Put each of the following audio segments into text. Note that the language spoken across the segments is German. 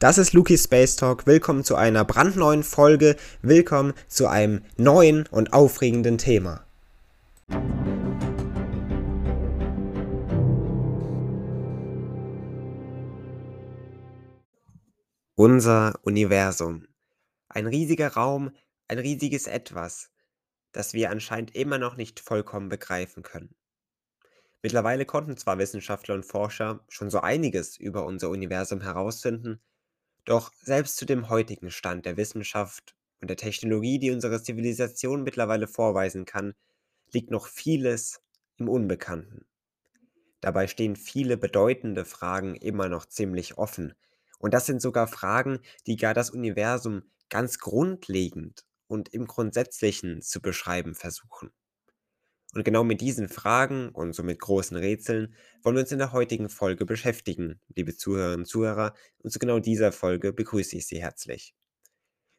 Das ist Luki Space Talk. Willkommen zu einer brandneuen Folge. Willkommen zu einem neuen und aufregenden Thema. Unser Universum. Ein riesiger Raum, ein riesiges Etwas, das wir anscheinend immer noch nicht vollkommen begreifen können. Mittlerweile konnten zwar Wissenschaftler und Forscher schon so einiges über unser Universum herausfinden, doch selbst zu dem heutigen Stand der Wissenschaft und der Technologie, die unsere Zivilisation mittlerweile vorweisen kann, liegt noch vieles im Unbekannten. Dabei stehen viele bedeutende Fragen immer noch ziemlich offen. Und das sind sogar Fragen, die gar das Universum ganz grundlegend und im Grundsätzlichen zu beschreiben versuchen. Und genau mit diesen Fragen und somit großen Rätseln wollen wir uns in der heutigen Folge beschäftigen, liebe Zuhörerinnen und Zuhörer. Und zu genau dieser Folge begrüße ich Sie herzlich.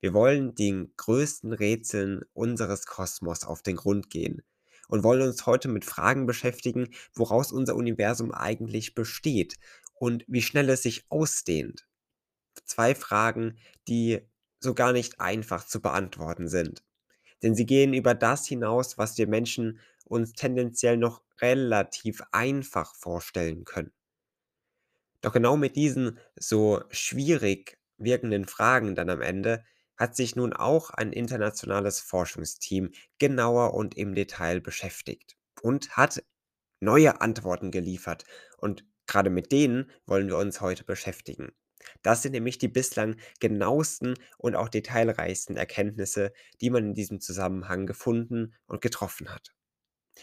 Wir wollen den größten Rätseln unseres Kosmos auf den Grund gehen und wollen uns heute mit Fragen beschäftigen, woraus unser Universum eigentlich besteht und wie schnell es sich ausdehnt. Zwei Fragen, die so gar nicht einfach zu beantworten sind. Denn sie gehen über das hinaus, was wir Menschen uns tendenziell noch relativ einfach vorstellen können. Doch genau mit diesen so schwierig wirkenden Fragen dann am Ende hat sich nun auch ein internationales Forschungsteam genauer und im Detail beschäftigt und hat neue Antworten geliefert. Und gerade mit denen wollen wir uns heute beschäftigen. Das sind nämlich die bislang genauesten und auch detailreichsten Erkenntnisse, die man in diesem Zusammenhang gefunden und getroffen hat.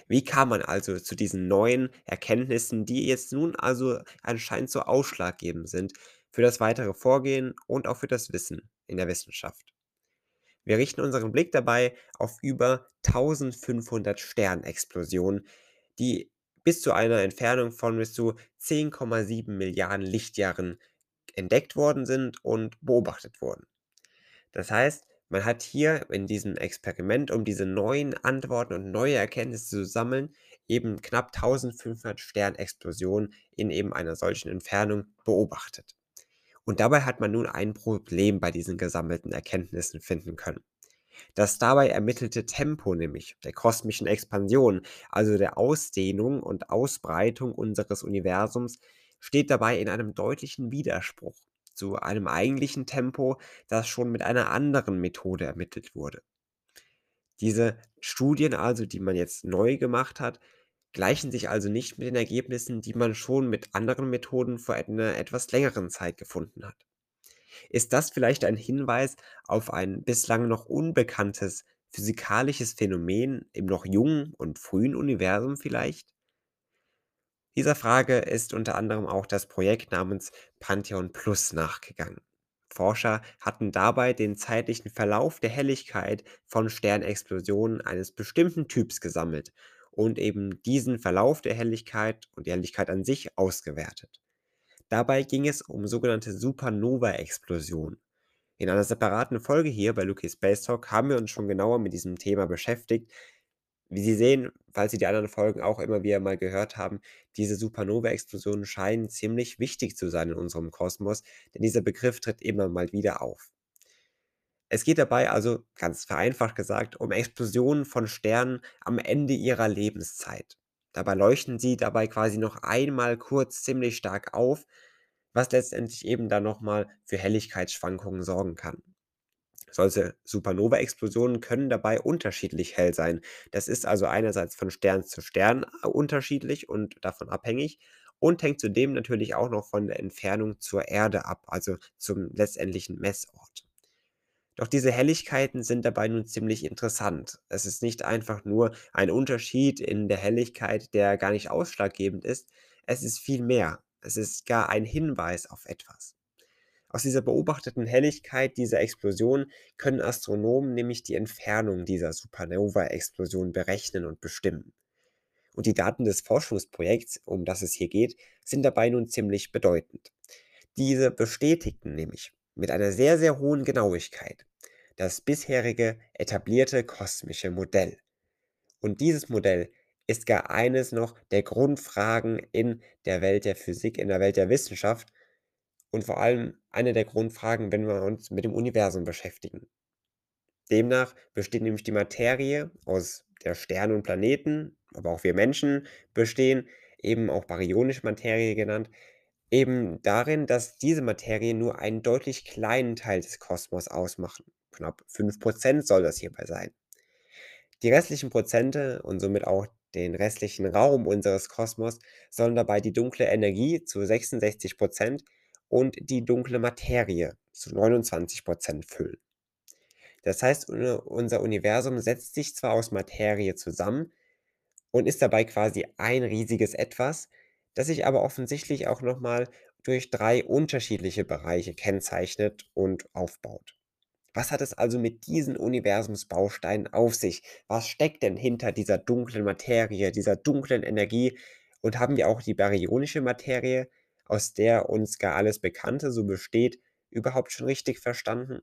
Wie kam man also zu diesen neuen Erkenntnissen, die jetzt nun also anscheinend so ausschlaggebend sind für das weitere Vorgehen und auch für das Wissen in der Wissenschaft? Wir richten unseren Blick dabei auf über 1500 Sternexplosionen, die bis zu einer Entfernung von bis zu 10,7 Milliarden Lichtjahren entdeckt worden sind und beobachtet wurden. Das heißt, man hat hier in diesem Experiment, um diese neuen Antworten und neue Erkenntnisse zu sammeln, eben knapp 1500 Sternexplosionen in eben einer solchen Entfernung beobachtet. Und dabei hat man nun ein Problem bei diesen gesammelten Erkenntnissen finden können. Das dabei ermittelte Tempo nämlich der kosmischen Expansion, also der Ausdehnung und Ausbreitung unseres Universums, steht dabei in einem deutlichen Widerspruch zu einem eigentlichen Tempo, das schon mit einer anderen Methode ermittelt wurde. Diese Studien also, die man jetzt neu gemacht hat, gleichen sich also nicht mit den Ergebnissen, die man schon mit anderen Methoden vor einer etwas längeren Zeit gefunden hat. Ist das vielleicht ein Hinweis auf ein bislang noch unbekanntes physikalisches Phänomen im noch jungen und frühen Universum vielleicht? Dieser Frage ist unter anderem auch das Projekt namens Pantheon Plus nachgegangen. Forscher hatten dabei den zeitlichen Verlauf der Helligkeit von Sternexplosionen eines bestimmten Typs gesammelt und eben diesen Verlauf der Helligkeit und die Helligkeit an sich ausgewertet. Dabei ging es um sogenannte Supernova-Explosionen. In einer separaten Folge hier bei Lucky Space Talk haben wir uns schon genauer mit diesem Thema beschäftigt, wie Sie sehen, falls Sie die anderen Folgen auch immer wieder mal gehört haben, diese Supernova-Explosionen scheinen ziemlich wichtig zu sein in unserem Kosmos, denn dieser Begriff tritt immer mal wieder auf. Es geht dabei also, ganz vereinfacht gesagt, um Explosionen von Sternen am Ende ihrer Lebenszeit. Dabei leuchten sie dabei quasi noch einmal kurz ziemlich stark auf, was letztendlich eben dann nochmal für Helligkeitsschwankungen sorgen kann. Solche Supernova-Explosionen können dabei unterschiedlich hell sein. Das ist also einerseits von Stern zu Stern äh, unterschiedlich und davon abhängig und hängt zudem natürlich auch noch von der Entfernung zur Erde ab, also zum letztendlichen Messort. Doch diese Helligkeiten sind dabei nun ziemlich interessant. Es ist nicht einfach nur ein Unterschied in der Helligkeit, der gar nicht ausschlaggebend ist, es ist viel mehr. Es ist gar ein Hinweis auf etwas. Aus dieser beobachteten Helligkeit dieser Explosion können Astronomen nämlich die Entfernung dieser Supernova-Explosion berechnen und bestimmen. Und die Daten des Forschungsprojekts, um das es hier geht, sind dabei nun ziemlich bedeutend. Diese bestätigten nämlich mit einer sehr, sehr hohen Genauigkeit das bisherige etablierte kosmische Modell. Und dieses Modell ist gar eines noch der Grundfragen in der Welt der Physik, in der Welt der Wissenschaft und vor allem eine der Grundfragen, wenn wir uns mit dem Universum beschäftigen. Demnach besteht nämlich die Materie aus der Sterne und Planeten, aber auch wir Menschen bestehen, eben auch baryonische Materie genannt, eben darin, dass diese Materie nur einen deutlich kleinen Teil des Kosmos ausmachen. Knapp 5% soll das hierbei sein. Die restlichen Prozente und somit auch den restlichen Raum unseres Kosmos sollen dabei die dunkle Energie zu 66% und die dunkle Materie zu 29% füllen. Das heißt, unser Universum setzt sich zwar aus Materie zusammen und ist dabei quasi ein riesiges Etwas, das sich aber offensichtlich auch noch mal durch 3 unterschiedliche Bereiche kennzeichnet und aufbaut. Was hat es also mit diesen Universumsbausteinen auf sich? Was steckt denn hinter dieser dunklen Materie, dieser dunklen Energie? Und haben wir auch die baryonische Materie, aus der uns gar alles Bekannte so besteht, überhaupt schon richtig verstanden?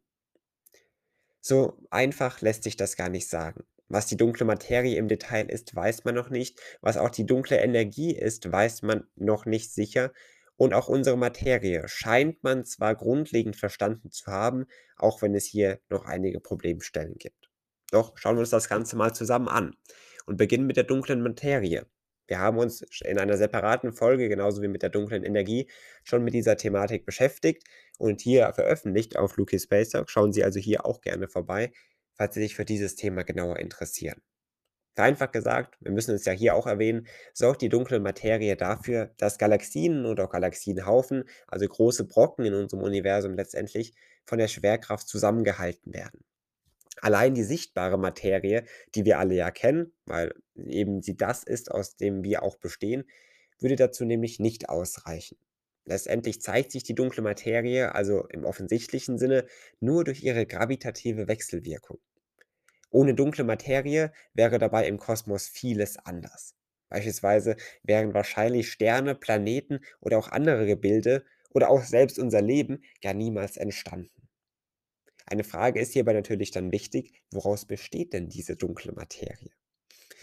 So einfach lässt sich das gar nicht sagen. Was die dunkle Materie im Detail ist, weiß man noch nicht. Was auch die dunkle Energie ist, weiß man noch nicht sicher. Und auch unsere Materie scheint man zwar grundlegend verstanden zu haben, auch wenn es hier noch einige Problemstellen gibt. Doch schauen wir uns das Ganze mal zusammen an und beginnen mit der dunklen Materie. Wir haben uns in einer separaten Folge, genauso wie mit der dunklen Energie, schon mit dieser Thematik beschäftigt und hier veröffentlicht auf Luki Space Talk. Schauen Sie also hier auch gerne vorbei, falls Sie sich für dieses Thema genauer interessieren. Vereinfacht gesagt, wir müssen es ja hier auch erwähnen, sorgt die dunkle Materie dafür, dass Galaxien und auch Galaxienhaufen, also große Brocken in unserem Universum letztendlich, von der Schwerkraft zusammengehalten werden. Allein die sichtbare Materie, die wir alle ja kennen, weil eben sie das ist, aus dem wir auch bestehen, würde dazu nämlich nicht ausreichen. Letztendlich zeigt sich die dunkle Materie also im offensichtlichen Sinne nur durch ihre gravitative Wechselwirkung. Ohne dunkle Materie wäre dabei im Kosmos vieles anders. Beispielsweise wären wahrscheinlich Sterne, Planeten oder auch andere Gebilde oder auch selbst unser Leben gar niemals entstanden. Eine Frage ist hierbei natürlich dann wichtig, woraus besteht denn diese dunkle Materie?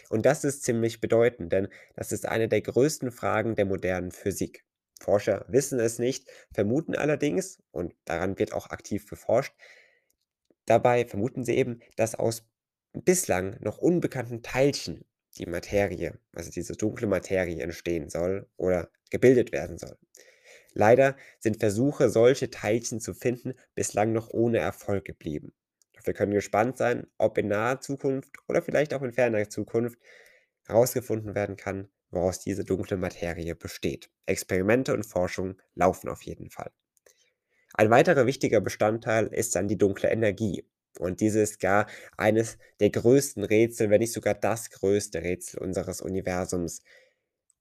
Und das ist ziemlich bedeutend, denn das ist eine der größten Fragen der modernen Physik. Forscher wissen es nicht, vermuten allerdings, und daran wird auch aktiv geforscht, dabei vermuten sie eben, dass aus bislang noch unbekannten Teilchen die Materie, also diese dunkle Materie entstehen soll oder gebildet werden soll. Leider sind Versuche, solche Teilchen zu finden, bislang noch ohne Erfolg geblieben. Doch wir können gespannt sein, ob in naher Zukunft oder vielleicht auch in ferner Zukunft herausgefunden werden kann, woraus diese dunkle Materie besteht. Experimente und Forschung laufen auf jeden Fall. Ein weiterer wichtiger Bestandteil ist dann die dunkle Energie. Und diese ist gar eines der größten Rätsel, wenn nicht sogar das größte Rätsel unseres Universums.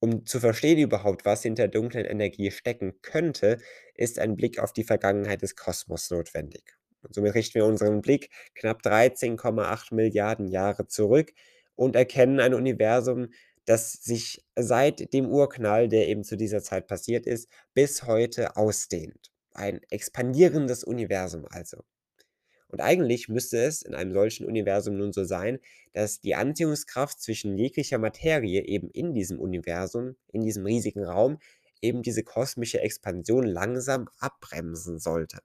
Um zu verstehen überhaupt, was hinter dunklen Energie stecken könnte, ist ein Blick auf die Vergangenheit des Kosmos notwendig. Und somit richten wir unseren Blick knapp 13,8 Milliarden Jahre zurück und erkennen ein Universum, das sich seit dem Urknall, der eben zu dieser Zeit passiert ist, bis heute ausdehnt. Ein expandierendes Universum also. Und eigentlich müsste es in einem solchen Universum nun so sein, dass die Anziehungskraft zwischen jeglicher Materie eben in diesem Universum, in diesem riesigen Raum, eben diese kosmische Expansion langsam abbremsen sollte.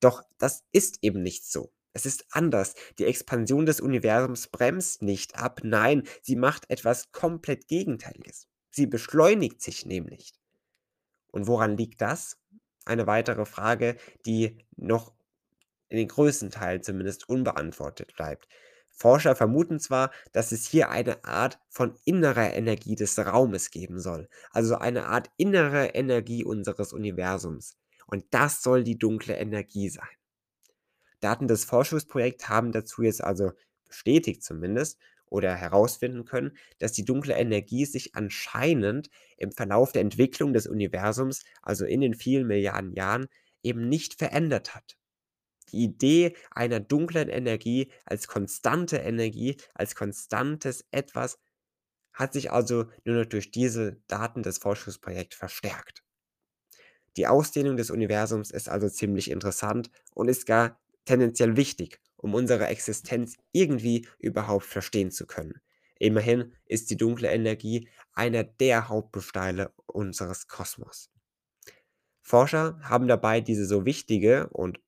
Doch das ist eben nicht so. Es ist anders. Die Expansion des Universums bremst nicht ab, nein, sie macht etwas komplett Gegenteiliges. Sie beschleunigt sich nämlich. Und woran liegt das? Eine weitere Frage, die noch in den größten Teilen zumindest unbeantwortet bleibt. Forscher vermuten zwar, dass es hier eine Art von innerer Energie des Raumes geben soll, also eine Art innere Energie unseres Universums. Und das soll die dunkle Energie sein. Daten des Forschungsprojekts haben dazu jetzt also bestätigt zumindest oder herausfinden können, dass die dunkle Energie sich anscheinend im Verlauf der Entwicklung des Universums, also in den vielen Milliarden Jahren, eben nicht verändert hat. Die Idee einer dunklen Energie als konstante Energie, als konstantes Etwas hat sich also nur noch durch diese Daten des Forschungsprojekts verstärkt. Die Ausdehnung des Universums ist also ziemlich interessant und ist gar tendenziell wichtig, um unsere Existenz irgendwie überhaupt verstehen zu können. Immerhin ist die dunkle Energie einer der Hauptbesteine unseres Kosmos. Forscher haben dabei diese so wichtige und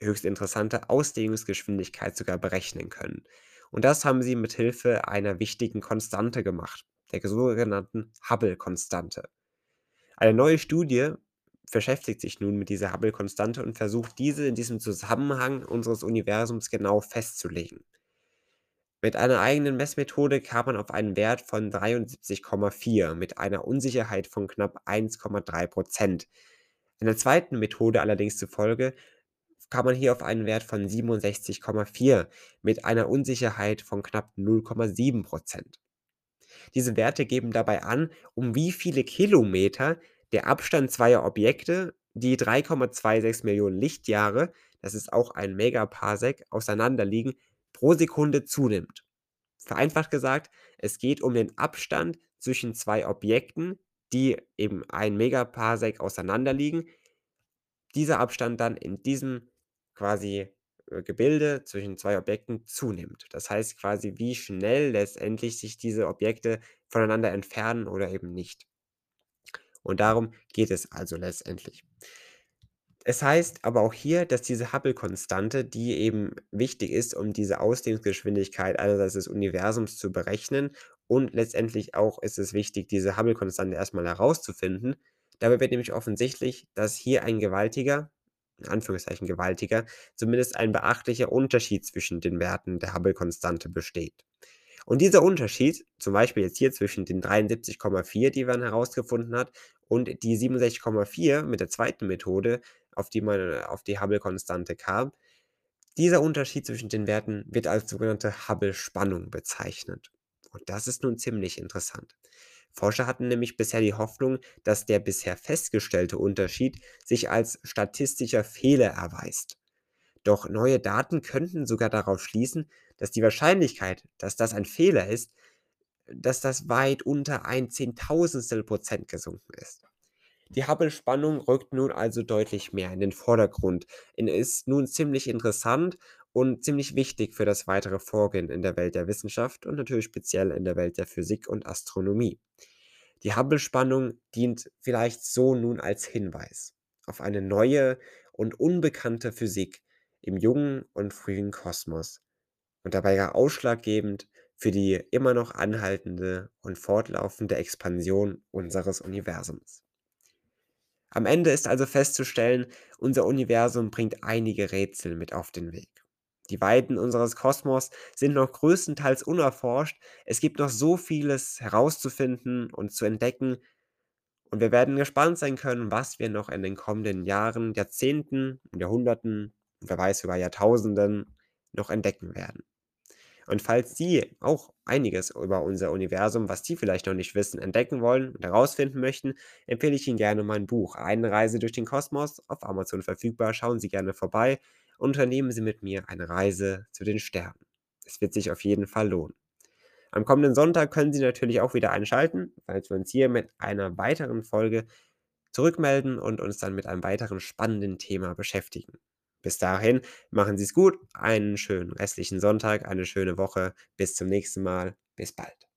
höchst interessante Ausdehnungsgeschwindigkeit sogar berechnen können. Und das haben sie mit Hilfe einer wichtigen Konstante gemacht, der sogenannten Hubble-Konstante. Eine neue Studie beschäftigt sich nun mit dieser Hubble-Konstante und versucht diese in diesem Zusammenhang unseres Universums genau festzulegen. Mit einer eigenen Messmethode kam man auf einen Wert von 73,4 mit einer Unsicherheit von knapp 1,3% Einer zweiten Methode allerdings zufolge kam man hier auf einen Wert von 67,4 mit einer Unsicherheit von knapp 0,7% Diese Werte geben dabei an, um wie viele Kilometer der Abstand zweier Objekte, die 3,26 Millionen Lichtjahre, das ist auch ein Megaparsec, auseinanderliegen, pro Sekunde zunimmt. Vereinfacht gesagt, es geht um den Abstand zwischen zwei Objekten, die eben ein Megaparsec auseinanderliegen. Dieser Abstand dann in diesem quasi äh, Gebilde zwischen zwei Objekten zunimmt. Das heißt quasi, wie schnell letztendlich sich diese Objekte voneinander entfernen oder eben nicht. Und darum geht es also letztendlich. Es heißt aber auch hier, dass diese Hubble-Konstante, die eben wichtig ist, um diese Ausdehnungsgeschwindigkeit einerseits des Universums zu berechnen und letztendlich auch ist es wichtig, diese Hubble-Konstante erstmal herauszufinden. Dabei wird nämlich offensichtlich, dass hier ein gewaltiger, in Anführungszeichen gewaltiger, zumindest ein beachtlicher Unterschied zwischen den Werten der Hubble-Konstante besteht. Und dieser Unterschied, zum Beispiel jetzt hier zwischen den 73,4, die man herausgefunden hat, und die 67,4 mit der zweiten Methode, auf die man auf die Hubble-Konstante kam. Dieser Unterschied zwischen den Werten wird als sogenannte Hubble-Spannung bezeichnet. Und das ist nun ziemlich interessant. Forscher hatten nämlich bisher die Hoffnung, dass der bisher festgestellte Unterschied sich als statistischer Fehler erweist. Doch neue Daten könnten sogar darauf schließen, dass die Wahrscheinlichkeit, dass das ein Fehler ist, dass das weit unter ein Zehntausendstel Prozent gesunken ist. Die Hubble-Spannung rückt nun also deutlich mehr in den Vordergrund und ist nun ziemlich interessant und ziemlich wichtig für das weitere Vorgehen in der Welt der Wissenschaft und natürlich speziell in der Welt der Physik und Astronomie. Die Hubble-Spannung dient vielleicht so nun als Hinweis auf eine neue und unbekannte Physik im jungen und frühen Kosmos und dabei gar ausschlaggebend für die immer noch anhaltende und fortlaufende Expansion unseres Universums. Am Ende ist also festzustellen, unser Universum bringt einige Rätsel mit auf den Weg. Die Weiten unseres Kosmos sind noch größtenteils unerforscht. Es gibt noch so vieles herauszufinden und zu entdecken. Und wir werden gespannt sein können, was wir noch in den kommenden Jahren, Jahrzehnten, Jahrhunderten, wer weiß sogar Jahrtausenden noch entdecken werden. Und falls Sie auch einiges über unser Universum, was Sie vielleicht noch nicht wissen, entdecken wollen und herausfinden möchten, empfehle ich Ihnen gerne mein Buch Eine Reise durch den Kosmos auf Amazon verfügbar. Schauen Sie gerne vorbei und unternehmen Sie mit mir eine Reise zu den Sternen. Es wird sich auf jeden Fall lohnen. Am kommenden Sonntag können Sie natürlich auch wieder einschalten, falls wir uns hier mit einer weiteren Folge zurückmelden und uns dann mit einem weiteren spannenden Thema beschäftigen. Bis dahin, machen Sie es gut, einen schönen restlichen Sonntag, eine schöne Woche. Bis zum nächsten Mal. Bis bald.